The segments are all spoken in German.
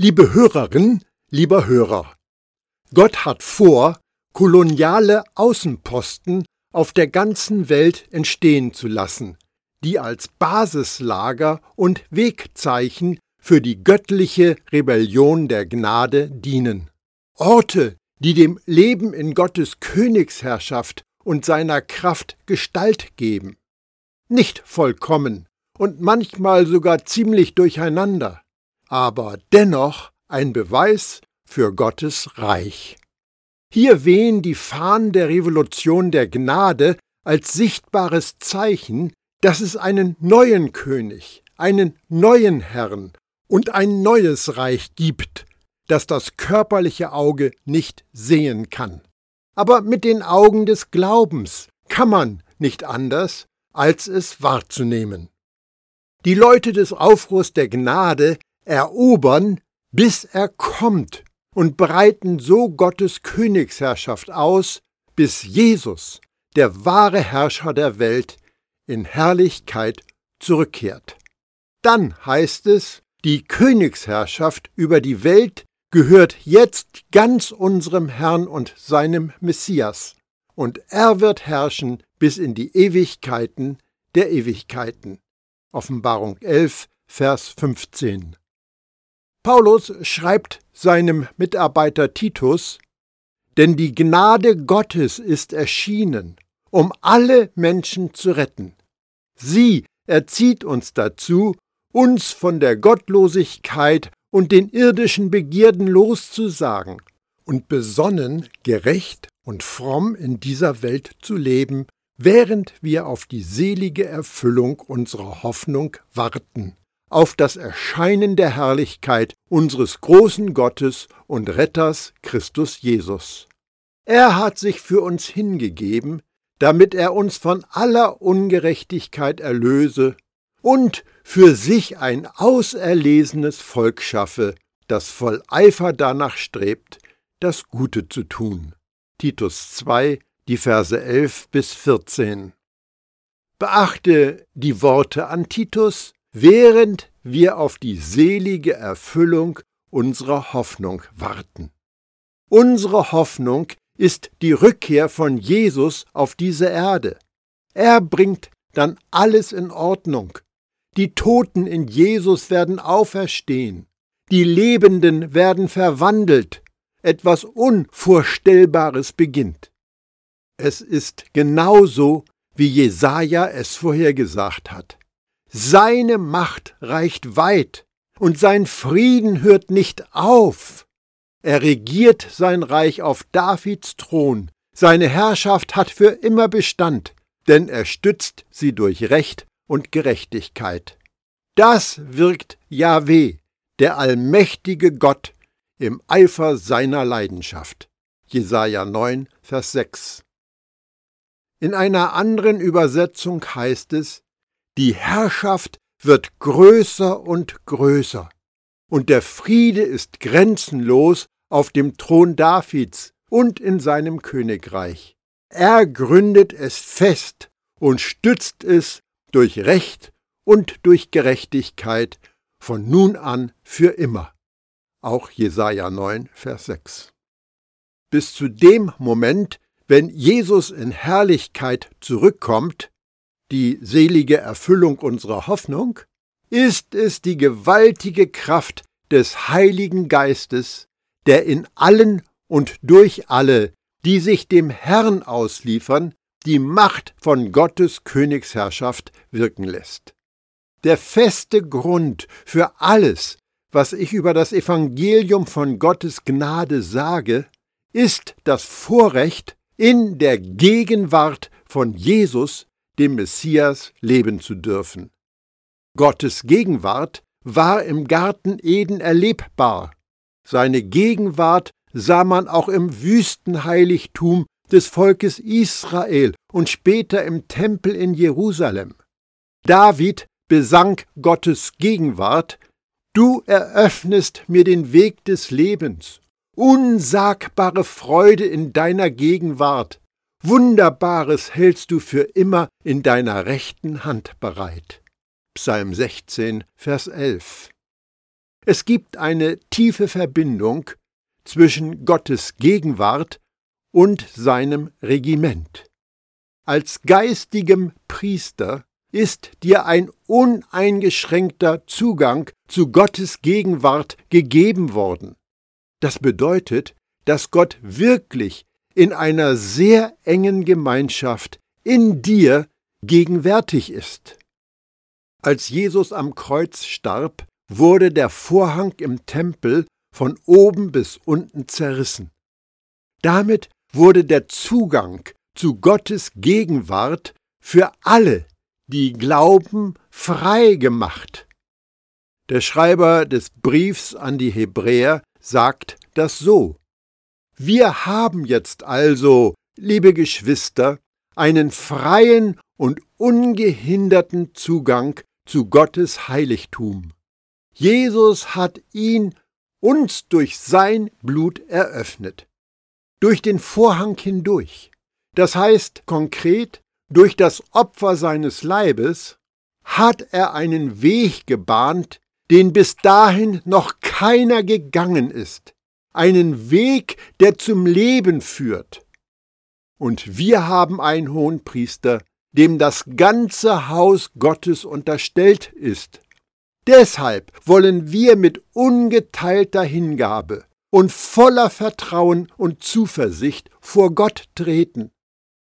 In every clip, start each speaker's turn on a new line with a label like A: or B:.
A: Liebe Hörerin, lieber Hörer, Gott hat vor, koloniale Außenposten auf der ganzen Welt entstehen zu lassen, die als Basislager und Wegzeichen für die göttliche Rebellion der Gnade dienen. Orte, die dem Leben in Gottes Königsherrschaft und seiner Kraft Gestalt geben. Nicht vollkommen und manchmal sogar ziemlich durcheinander, aber dennoch ein Beweis für Gottes Reich. Hier wehen die Fahnen der Revolution der Gnade als sichtbares Zeichen, dass es einen neuen König, einen neuen Herrn und ein neues Reich gibt, das das körperliche Auge nicht sehen kann. Aber mit den Augen des Glaubens kann man nicht anders, als es wahrzunehmen. Die Leute des Aufruhrs der Gnade erobern, bis er kommt und breiten so Gottes Königsherrschaft aus, bis Jesus, der wahre Herrscher der Welt, in Herrlichkeit zurückkehrt. Dann heißt es, die Königsherrschaft über die Welt gehört jetzt ganz unserem Herrn und seinem Messias, und er wird herrschen bis in die Ewigkeiten der Ewigkeiten. Offenbarung 11, Vers 15. Paulus schreibt seinem Mitarbeiter Titus, denn die Gnade Gottes ist erschienen, um alle Menschen zu retten. Sie erzieht uns dazu, uns von der Gottlosigkeit und den irdischen Begierden loszusagen und besonnen, gerecht und fromm in dieser Welt zu leben, während wir auf die selige Erfüllung unserer Hoffnung warten, auf das Erscheinen der Herrlichkeit unseres großen Gottes und Retters Christus Jesus. Er hat sich für uns hingegeben, damit er uns von aller Ungerechtigkeit erlöse und für sich ein auserlesenes Volk schaffe, das voll Eifer danach strebt, das Gute zu tun. Titus 2, die Verse 11 bis 14. Beachte die Worte an Titus, während wir auf die selige Erfüllung unserer Hoffnung warten. Unsere Hoffnung ist die Rückkehr von Jesus auf diese Erde. Er bringt dann alles in Ordnung. Die Toten in Jesus werden auferstehen. Die Lebenden werden verwandelt. Etwas Unvorstellbares beginnt. Es ist genauso, wie Jesaja es vorhergesagt hat. Seine Macht reicht weit und sein Frieden hört nicht auf. Er regiert sein Reich auf Davids Thron. Seine Herrschaft hat für immer Bestand, denn er stützt sie durch Recht und Gerechtigkeit. Das wirkt Yahweh, der allmächtige Gott, im Eifer seiner Leidenschaft. Jesaja 9, Vers 6. In einer anderen Übersetzung heißt es, die Herrschaft wird größer und größer, und der Friede ist grenzenlos auf dem Thron Davids und in seinem Königreich. Er gründet es fest und stützt es durch Recht und durch Gerechtigkeit von nun an für immer. Auch Jesaja 9, Vers 6. Bis zu dem Moment, wenn Jesus in Herrlichkeit zurückkommt, die selige Erfüllung unserer Hoffnung, ist es die gewaltige Kraft des Heiligen Geistes, der in allen und durch alle, die sich dem Herrn ausliefern, die Macht von Gottes Königsherrschaft wirken lässt. Der feste Grund für alles, was ich über das Evangelium von Gottes Gnade sage, ist das Vorrecht, in der Gegenwart von Jesus, dem Messias, leben zu dürfen. Gottes Gegenwart war im Garten Eden erlebbar. Seine Gegenwart sah man auch im Wüstenheiligtum des Volkes Israel und später im Tempel in Jerusalem. David besang Gottes Gegenwart, Du eröffnest mir den Weg des Lebens unsagbare Freude in deiner Gegenwart, Wunderbares hältst du für immer in deiner rechten Hand bereit. Psalm 16, Vers 11. Es gibt eine tiefe Verbindung zwischen Gottes Gegenwart und seinem Regiment. Als geistigem Priester ist dir ein uneingeschränkter Zugang zu Gottes Gegenwart gegeben worden. Das bedeutet, dass Gott wirklich in einer sehr engen Gemeinschaft in dir gegenwärtig ist. Als Jesus am Kreuz starb, wurde der Vorhang im Tempel von oben bis unten zerrissen. Damit wurde der Zugang zu Gottes Gegenwart für alle, die glauben, frei gemacht. Der Schreiber des Briefs an die Hebräer sagt das so. Wir haben jetzt also, liebe Geschwister, einen freien und ungehinderten Zugang zu Gottes Heiligtum. Jesus hat ihn uns durch sein Blut eröffnet. Durch den Vorhang hindurch. Das heißt konkret, durch das Opfer seines Leibes hat er einen Weg gebahnt, den bis dahin noch keiner gegangen ist. Einen Weg, der zum Leben führt. Und wir haben einen Hohenpriester, dem das ganze Haus Gottes unterstellt ist. Deshalb wollen wir mit ungeteilter Hingabe und voller Vertrauen und Zuversicht vor Gott treten.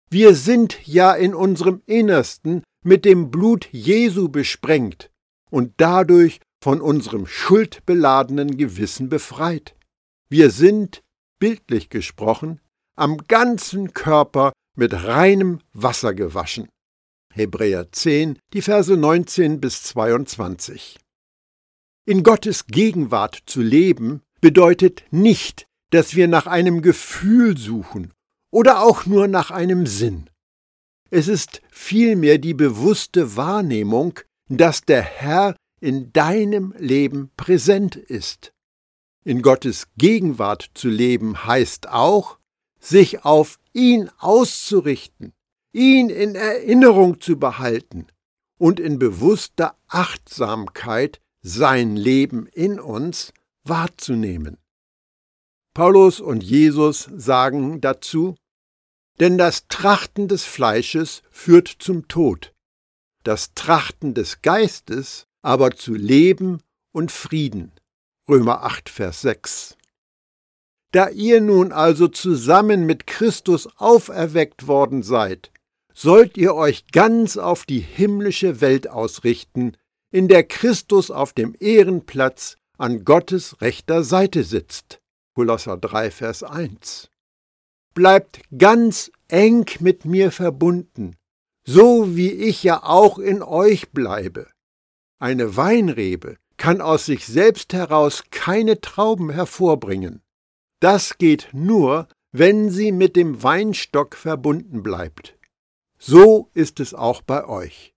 A: Wir sind ja in unserem Innersten mit dem Blut Jesu besprengt und dadurch von unserem schuldbeladenen Gewissen befreit. Wir sind, bildlich gesprochen, am ganzen Körper mit reinem Wasser gewaschen. Hebräer 10, die Verse 19 bis 22. In Gottes Gegenwart zu leben bedeutet nicht, dass wir nach einem Gefühl suchen oder auch nur nach einem Sinn. Es ist vielmehr die bewusste Wahrnehmung, dass der Herr in deinem Leben präsent ist. In Gottes Gegenwart zu leben heißt auch, sich auf ihn auszurichten, ihn in Erinnerung zu behalten und in bewusster Achtsamkeit sein Leben in uns wahrzunehmen. Paulus und Jesus sagen dazu, denn das Trachten des Fleisches führt zum Tod, das Trachten des Geistes aber zu Leben und Frieden. Römer 8, Vers 6. Da ihr nun also zusammen mit Christus auferweckt worden seid, sollt ihr euch ganz auf die himmlische Welt ausrichten, in der Christus auf dem Ehrenplatz an Gottes rechter Seite sitzt. Kolosser 3, Vers 1. Bleibt ganz eng mit mir verbunden, so wie ich ja auch in euch bleibe. Eine Weinrebe kann aus sich selbst heraus keine Trauben hervorbringen. Das geht nur, wenn sie mit dem Weinstock verbunden bleibt. So ist es auch bei euch.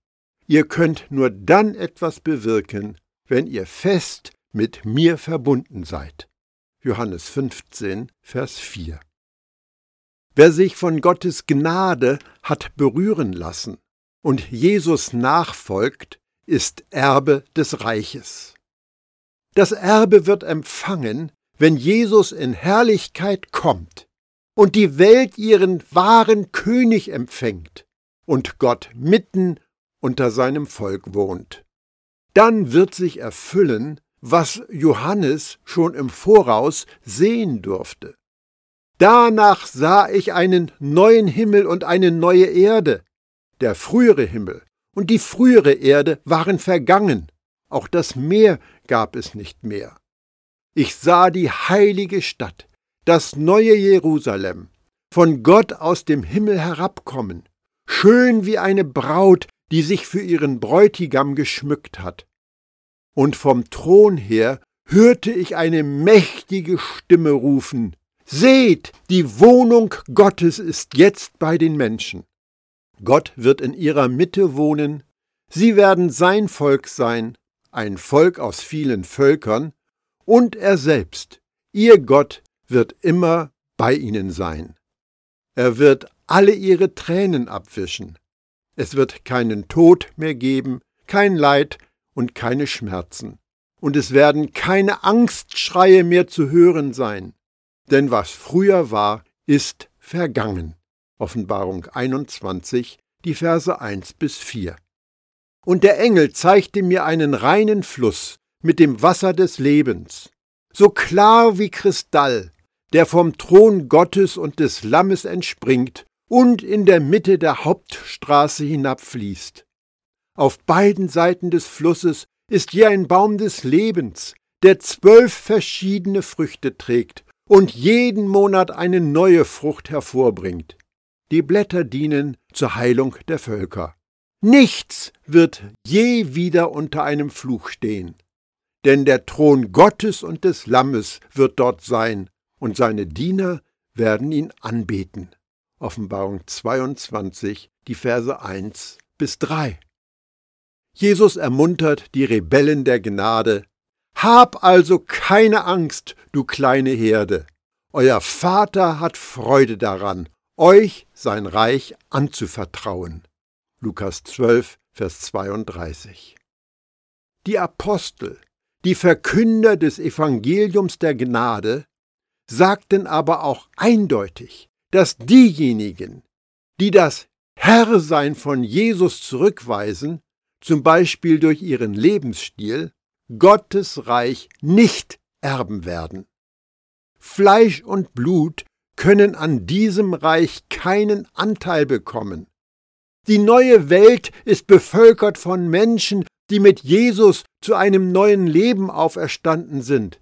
A: Ihr könnt nur dann etwas bewirken, wenn ihr fest mit mir verbunden seid. Johannes 15, Vers 4. Wer sich von Gottes Gnade hat berühren lassen und Jesus nachfolgt, ist Erbe des Reiches. Das Erbe wird empfangen, wenn Jesus in Herrlichkeit kommt und die Welt ihren wahren König empfängt und Gott mitten unter seinem Volk wohnt. Dann wird sich erfüllen, was Johannes schon im Voraus sehen durfte. Danach sah ich einen neuen Himmel und eine neue Erde. Der frühere Himmel und die frühere Erde waren vergangen, auch das Meer gab es nicht mehr. Ich sah die heilige Stadt, das neue Jerusalem, von Gott aus dem Himmel herabkommen, schön wie eine Braut, die sich für ihren Bräutigam geschmückt hat. Und vom Thron her hörte ich eine mächtige Stimme rufen, Seht, die Wohnung Gottes ist jetzt bei den Menschen. Gott wird in ihrer Mitte wohnen, sie werden sein Volk sein, ein Volk aus vielen Völkern, und er selbst, ihr Gott, wird immer bei ihnen sein. Er wird alle ihre Tränen abwischen. Es wird keinen Tod mehr geben, kein Leid und keine Schmerzen. und es werden keine Angstschreie mehr zu hören sein, denn was früher war, ist vergangen. Offenbarung 21, die Verse 1 bis 4. Und der Engel zeigte mir einen reinen Fluss mit dem Wasser des Lebens, so klar wie Kristall, der vom Thron Gottes und des Lammes entspringt und in der Mitte der Hauptstraße hinabfließt. Auf beiden Seiten des Flusses ist je ein Baum des Lebens, der zwölf verschiedene Früchte trägt und jeden Monat eine neue Frucht hervorbringt. Die Blätter dienen zur Heilung der Völker. Nichts wird je wieder unter einem Fluch stehen. Denn der Thron Gottes und des Lammes wird dort sein, und seine Diener werden ihn anbeten. Offenbarung 22, die Verse 1 bis 3. Jesus ermuntert die Rebellen der Gnade. Hab also keine Angst, du kleine Herde. Euer Vater hat Freude daran, euch sein Reich anzuvertrauen. Lukas 12, Vers 32. Die Apostel, die Verkünder des Evangeliums der Gnade, sagten aber auch eindeutig, dass diejenigen, die das Herrsein von Jesus zurückweisen, zum Beispiel durch ihren Lebensstil, Gottes Reich nicht erben werden. Fleisch und Blut können an diesem Reich keinen Anteil bekommen. Die neue Welt ist bevölkert von Menschen, die mit Jesus zu einem neuen Leben auferstanden sind,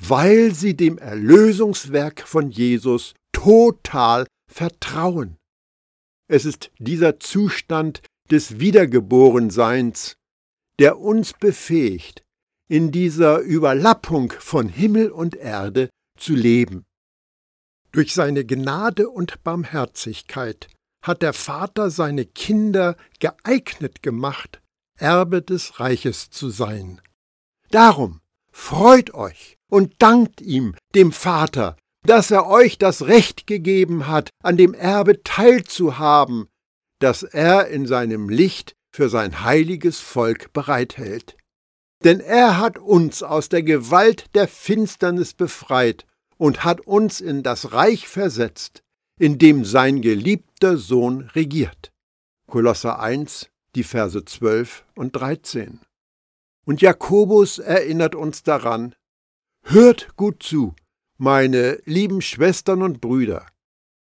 A: weil sie dem Erlösungswerk von Jesus total vertrauen. Es ist dieser Zustand des Wiedergeborenseins, der uns befähigt, in dieser Überlappung von Himmel und Erde zu leben. Durch seine Gnade und Barmherzigkeit hat der Vater seine Kinder geeignet gemacht, Erbe des Reiches zu sein. Darum freut euch und dankt ihm, dem Vater, dass er euch das Recht gegeben hat, an dem Erbe teilzuhaben, das er in seinem Licht für sein heiliges Volk bereithält. Denn er hat uns aus der Gewalt der Finsternis befreit und hat uns in das Reich versetzt, in dem sein geliebter Sohn regiert. Kolosser 1, die Verse 12 und 13. Und Jakobus erinnert uns daran, Hört gut zu, meine lieben Schwestern und Brüder.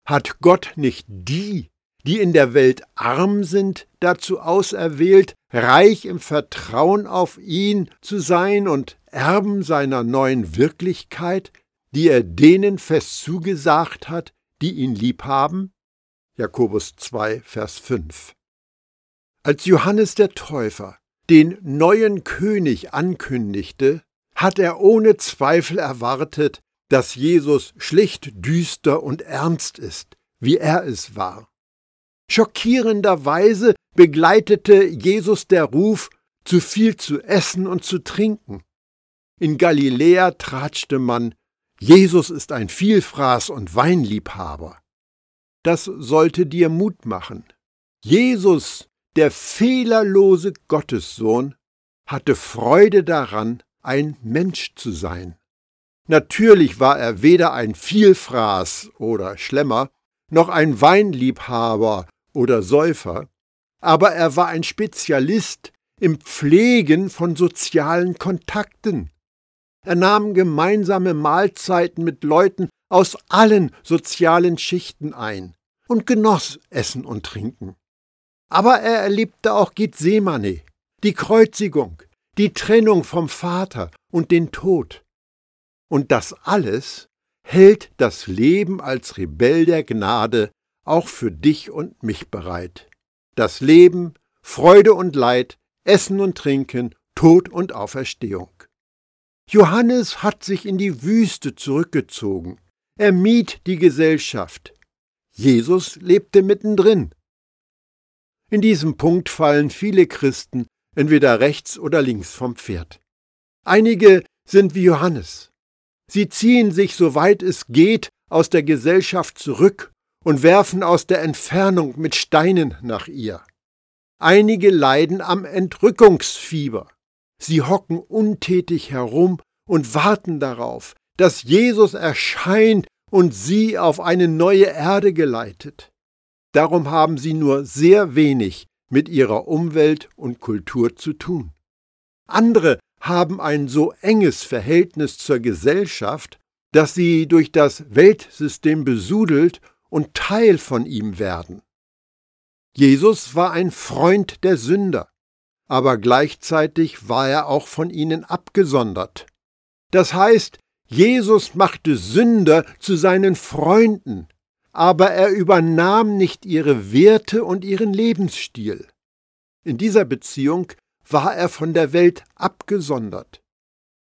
A: Hat Gott nicht die, die in der Welt arm sind, dazu auserwählt, reich im Vertrauen auf ihn zu sein und Erben seiner neuen Wirklichkeit, die er denen fest zugesagt hat, die ihn lieb haben? Jakobus 2, Vers 5. Als Johannes der Täufer den neuen König ankündigte, hat er ohne Zweifel erwartet, dass Jesus schlicht düster und ernst ist, wie er es war. Schockierenderweise begleitete Jesus der Ruf, zu viel zu essen und zu trinken. In Galiläa tratschte man, Jesus ist ein Vielfraß und Weinliebhaber. Das sollte dir Mut machen. Jesus, der fehlerlose Gottessohn, hatte Freude daran, ein Mensch zu sein. Natürlich war er weder ein Vielfraß oder Schlemmer, noch ein Weinliebhaber oder Säufer, aber er war ein Spezialist im Pflegen von sozialen Kontakten. Er nahm gemeinsame Mahlzeiten mit Leuten aus allen sozialen Schichten ein und genoss Essen und Trinken. Aber er erlebte auch Gethsemane, die Kreuzigung, die Trennung vom Vater und den Tod. Und das alles hält das Leben als Rebell der Gnade auch für dich und mich bereit. Das Leben, Freude und Leid, Essen und Trinken, Tod und Auferstehung. Johannes hat sich in die Wüste zurückgezogen. Er mied die Gesellschaft. Jesus lebte mittendrin. In diesem Punkt fallen viele Christen entweder rechts oder links vom Pferd. Einige sind wie Johannes. Sie ziehen sich, soweit es geht, aus der Gesellschaft zurück und werfen aus der Entfernung mit Steinen nach ihr. Einige leiden am Entrückungsfieber. Sie hocken untätig herum und warten darauf, dass Jesus erscheint und sie auf eine neue Erde geleitet. Darum haben sie nur sehr wenig mit ihrer Umwelt und Kultur zu tun. Andere haben ein so enges Verhältnis zur Gesellschaft, dass sie durch das Weltsystem besudelt und Teil von ihm werden. Jesus war ein Freund der Sünder, aber gleichzeitig war er auch von ihnen abgesondert. Das heißt, Jesus machte Sünder zu seinen Freunden, aber er übernahm nicht ihre Werte und ihren Lebensstil. In dieser Beziehung war er von der Welt abgesondert.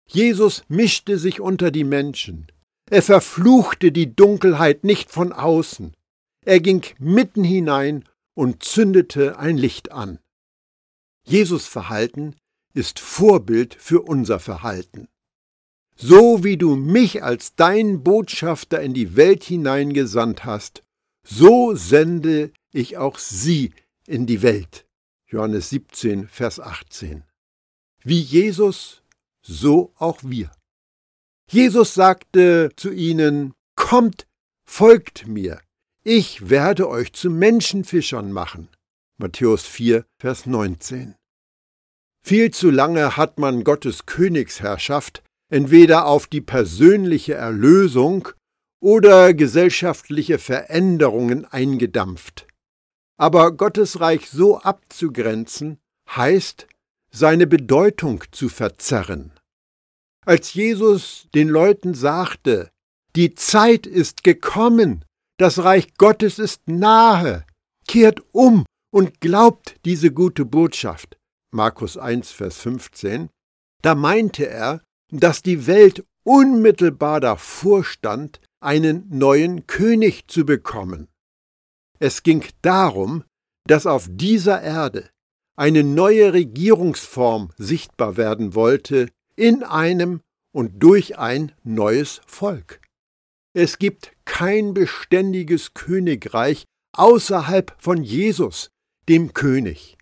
A: Jesus mischte sich unter die Menschen. Er verfluchte die Dunkelheit nicht von außen. Er ging mitten hinein und zündete ein Licht an. Jesus Verhalten ist Vorbild für unser Verhalten. So wie du mich als dein Botschafter in die Welt hineingesandt hast, so sende ich auch sie in die Welt. Johannes 17, Vers 18. Wie Jesus, so auch wir. Jesus sagte zu ihnen, Kommt, folgt mir, ich werde euch zu Menschenfischern machen. Matthäus 4, Vers 19. Viel zu lange hat man Gottes Königsherrschaft entweder auf die persönliche Erlösung oder gesellschaftliche Veränderungen eingedampft. Aber Gottes Reich so abzugrenzen, heißt, seine Bedeutung zu verzerren. Als Jesus den Leuten sagte, die Zeit ist gekommen, das Reich Gottes ist nahe, kehrt um und glaubt diese gute Botschaft, Markus 1, Vers 15, da meinte er, dass die Welt unmittelbar davor stand, einen neuen König zu bekommen. Es ging darum, dass auf dieser Erde eine neue Regierungsform sichtbar werden wollte in einem und durch ein neues Volk. Es gibt kein beständiges Königreich außerhalb von Jesus, dem König.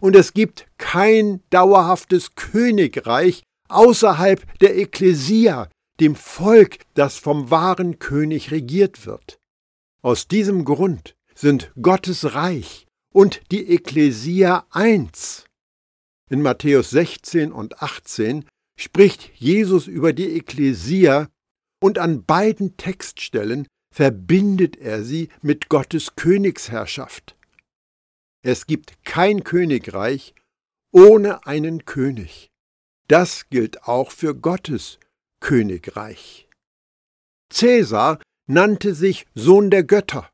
A: Und es gibt kein dauerhaftes Königreich außerhalb der Ekklesia, dem Volk, das vom wahren König regiert wird. Aus diesem Grund sind Gottes Reich und die Ekklesia eins. In Matthäus 16 und 18 spricht Jesus über die Ekklesia und an beiden Textstellen verbindet er sie mit Gottes Königsherrschaft. Es gibt kein Königreich ohne einen König. Das gilt auch für Gottes Königreich. Cäsar nannte sich Sohn der Götter.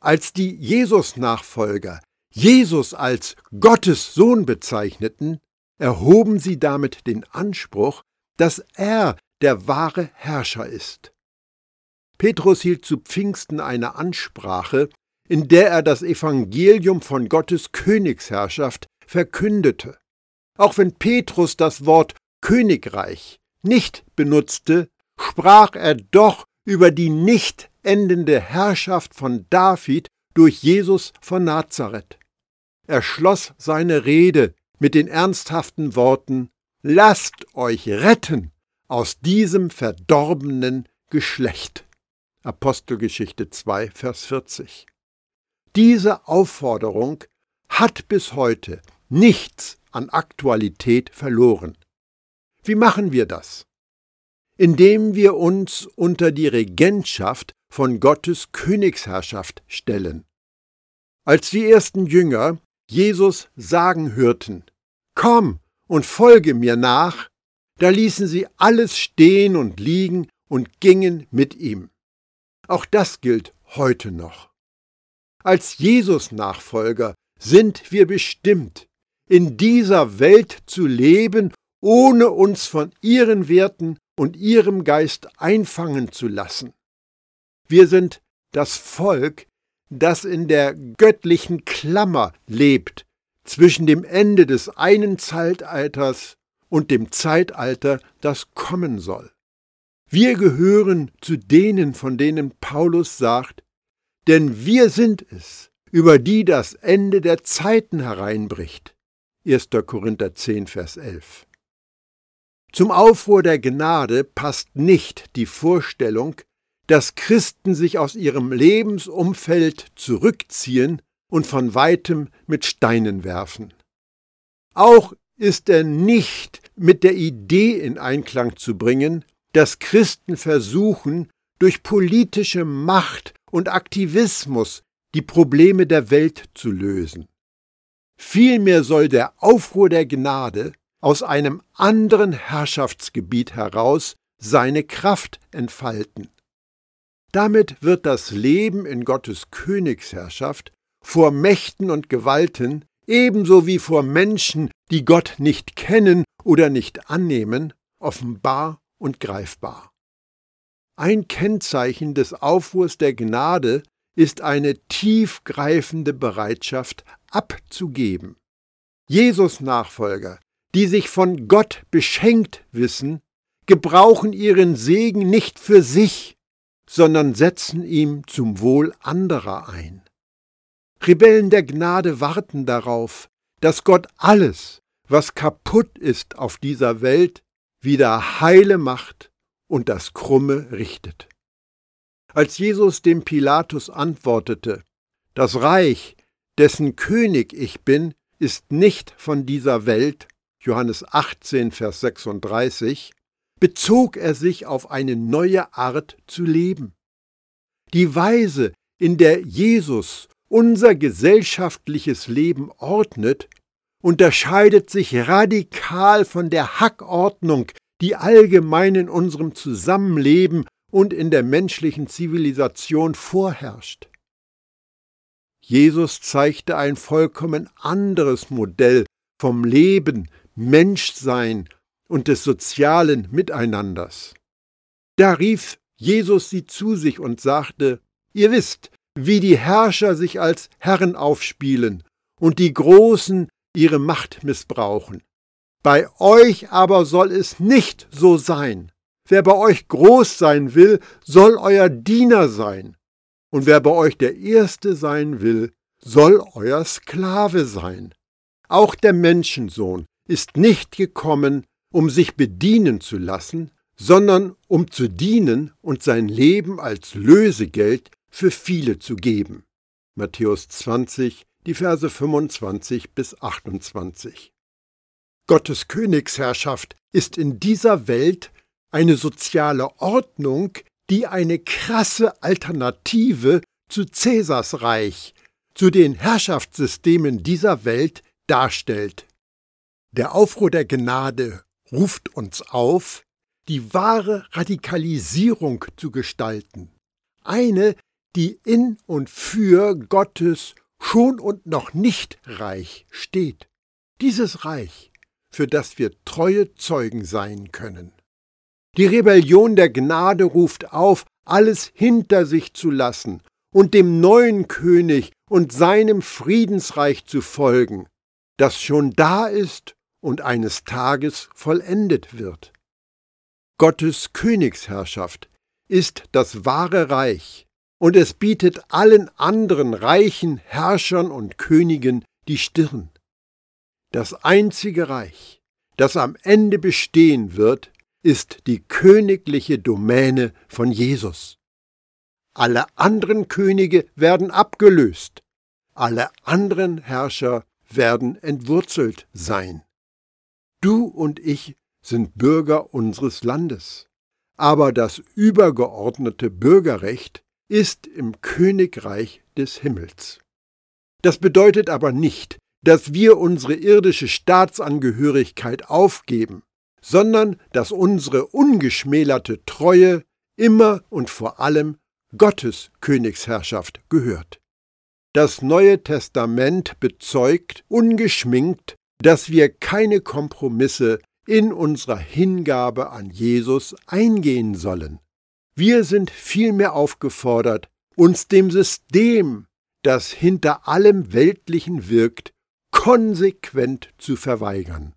A: Als die Jesus-Nachfolger Jesus als Gottes Sohn bezeichneten, erhoben sie damit den Anspruch, dass er der wahre Herrscher ist. Petrus hielt zu Pfingsten eine Ansprache, in der er das Evangelium von Gottes Königsherrschaft verkündete. Auch wenn Petrus das Wort Königreich nicht benutzte, sprach er doch über die nicht endende Herrschaft von David durch Jesus von Nazareth. Er schloss seine Rede mit den ernsthaften Worten Lasst euch retten aus diesem verdorbenen Geschlecht. Apostelgeschichte 2, Vers 40. Diese Aufforderung hat bis heute nichts an Aktualität verloren. Wie machen wir das? Indem wir uns unter die Regentschaft von Gottes Königsherrschaft stellen. Als die ersten Jünger Jesus sagen hörten, Komm und folge mir nach, da ließen sie alles stehen und liegen und gingen mit ihm. Auch das gilt heute noch. Als Jesus-Nachfolger sind wir bestimmt, in dieser Welt zu leben, ohne uns von ihren Werten und ihrem Geist einfangen zu lassen. Wir sind das Volk, das in der göttlichen Klammer lebt zwischen dem Ende des einen Zeitalters und dem Zeitalter, das kommen soll. Wir gehören zu denen, von denen Paulus sagt, denn wir sind es, über die das Ende der Zeiten hereinbricht. 1. Korinther 10, Vers 11. Zum Aufruhr der Gnade passt nicht die Vorstellung, dass Christen sich aus ihrem Lebensumfeld zurückziehen und von weitem mit Steinen werfen. Auch ist er nicht mit der Idee in Einklang zu bringen, dass Christen versuchen, durch politische Macht und Aktivismus die Probleme der Welt zu lösen. Vielmehr soll der Aufruhr der Gnade aus einem anderen Herrschaftsgebiet heraus seine Kraft entfalten. Damit wird das Leben in Gottes Königsherrschaft vor Mächten und Gewalten ebenso wie vor Menschen, die Gott nicht kennen oder nicht annehmen, offenbar und greifbar. Ein Kennzeichen des Aufruhrs der Gnade ist eine tiefgreifende Bereitschaft abzugeben. Jesus Nachfolger, die sich von Gott beschenkt wissen, gebrauchen ihren Segen nicht für sich, sondern setzen ihm zum Wohl anderer ein. Rebellen der Gnade warten darauf, dass Gott alles, was kaputt ist auf dieser Welt, wieder heile macht und das Krumme richtet. Als Jesus dem Pilatus antwortete, das Reich, dessen König ich bin, ist nicht von dieser Welt, Johannes 18, Vers 36, bezog er sich auf eine neue Art zu leben. Die Weise, in der Jesus unser gesellschaftliches Leben ordnet, unterscheidet sich radikal von der Hackordnung, die allgemein in unserem Zusammenleben und in der menschlichen Zivilisation vorherrscht. Jesus zeigte ein vollkommen anderes Modell vom Leben, Menschsein und des sozialen Miteinanders. Da rief Jesus sie zu sich und sagte, Ihr wisst, wie die Herrscher sich als Herren aufspielen und die Großen ihre Macht missbrauchen. Bei euch aber soll es nicht so sein. Wer bei euch groß sein will, soll euer Diener sein. Und wer bei euch der Erste sein will, soll euer Sklave sein. Auch der Menschensohn ist nicht gekommen, um sich bedienen zu lassen, sondern um zu dienen und sein Leben als Lösegeld für viele zu geben. Matthäus 20, die Verse 25 bis 28. Gottes Königsherrschaft ist in dieser Welt eine soziale Ordnung, die eine krasse Alternative zu Cäsars Reich, zu den Herrschaftssystemen dieser Welt darstellt. Der Aufruhr der Gnade ruft uns auf, die wahre Radikalisierung zu gestalten, eine, die in und für Gottes schon und noch nicht Reich steht. Dieses Reich für das wir treue Zeugen sein können. Die Rebellion der Gnade ruft auf, alles hinter sich zu lassen und dem neuen König und seinem Friedensreich zu folgen, das schon da ist und eines Tages vollendet wird. Gottes Königsherrschaft ist das wahre Reich, und es bietet allen anderen reichen Herrschern und Königen die Stirn. Das einzige Reich, das am Ende bestehen wird, ist die königliche Domäne von Jesus. Alle anderen Könige werden abgelöst, alle anderen Herrscher werden entwurzelt sein. Du und ich sind Bürger unseres Landes, aber das übergeordnete Bürgerrecht ist im Königreich des Himmels. Das bedeutet aber nicht, dass wir unsere irdische Staatsangehörigkeit aufgeben, sondern dass unsere ungeschmälerte Treue immer und vor allem Gottes Königsherrschaft gehört. Das Neue Testament bezeugt ungeschminkt, dass wir keine Kompromisse in unserer Hingabe an Jesus eingehen sollen. Wir sind vielmehr aufgefordert, uns dem System, das hinter allem Weltlichen wirkt, konsequent zu verweigern.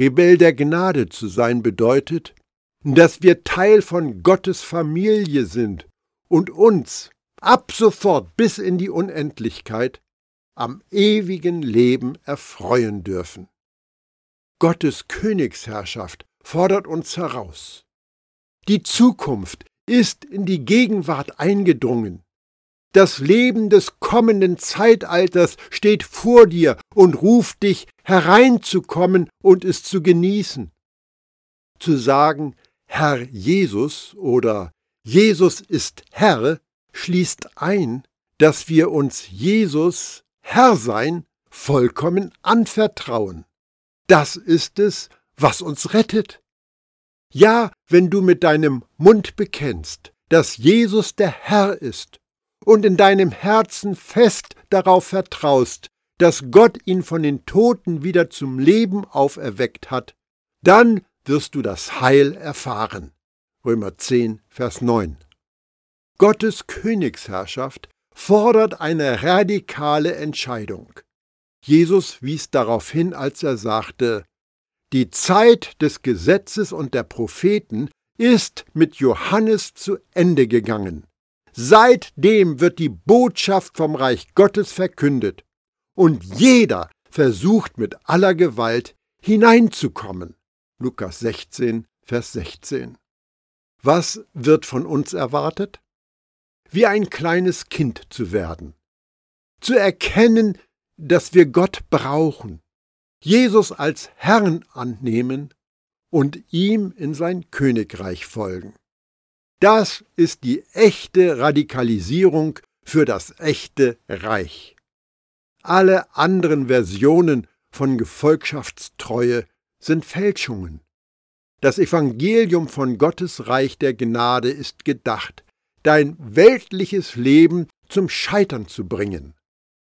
A: Rebell der Gnade zu sein bedeutet, dass wir Teil von Gottes Familie sind und uns ab sofort bis in die Unendlichkeit am ewigen Leben erfreuen dürfen. Gottes Königsherrschaft fordert uns heraus. Die Zukunft ist in die Gegenwart eingedrungen. Das Leben des kommenden Zeitalters steht vor dir und ruft dich hereinzukommen und es zu genießen. Zu sagen, Herr Jesus oder Jesus ist Herr schließt ein, dass wir uns Jesus Herr sein vollkommen anvertrauen. Das ist es, was uns rettet. Ja, wenn du mit deinem Mund bekennst, dass Jesus der Herr ist und in deinem Herzen fest darauf vertraust, dass Gott ihn von den Toten wieder zum Leben auferweckt hat, dann wirst du das Heil erfahren. Römer 10, Vers 9. Gottes Königsherrschaft fordert eine radikale Entscheidung. Jesus wies darauf hin, als er sagte, die Zeit des Gesetzes und der Propheten ist mit Johannes zu Ende gegangen. Seitdem wird die Botschaft vom Reich Gottes verkündet, und jeder versucht mit aller Gewalt hineinzukommen. Lukas 16, Vers 16. Was wird von uns erwartet? Wie ein kleines Kind zu werden. Zu erkennen, dass wir Gott brauchen, Jesus als Herrn annehmen und ihm in sein Königreich folgen. Das ist die echte Radikalisierung für das echte Reich. Alle anderen Versionen von Gefolgschaftstreue sind Fälschungen. Das Evangelium von Gottes Reich der Gnade ist gedacht, dein weltliches Leben zum Scheitern zu bringen.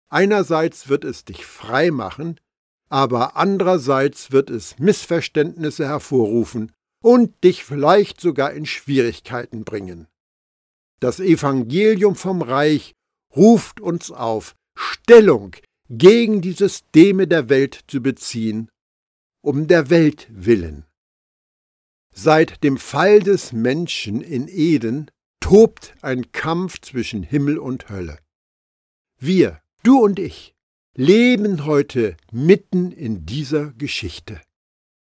A: Einerseits wird es dich frei machen, aber andererseits wird es Missverständnisse hervorrufen und dich vielleicht sogar in Schwierigkeiten bringen. Das Evangelium vom Reich ruft uns auf, Stellung gegen die Systeme der Welt zu beziehen, um der Welt willen. Seit dem Fall des Menschen in Eden tobt ein Kampf zwischen Himmel und Hölle. Wir, du und ich, leben heute mitten in dieser Geschichte.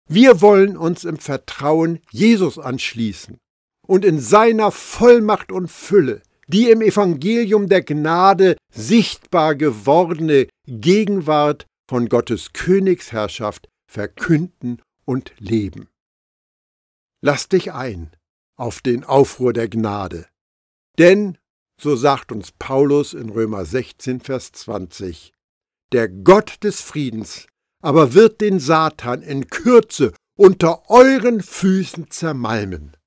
A: Wir wollen uns im Vertrauen Jesus anschließen und in seiner Vollmacht und Fülle die im Evangelium der Gnade sichtbar gewordene Gegenwart von Gottes Königsherrschaft verkünden und leben. Lass dich ein auf den Aufruhr der Gnade. Denn, so sagt uns Paulus in Römer 16, Vers 20, der Gott des Friedens aber wird den Satan in Kürze unter euren Füßen zermalmen.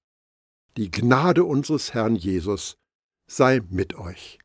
A: Die Gnade unseres Herrn Jesus sei mit euch.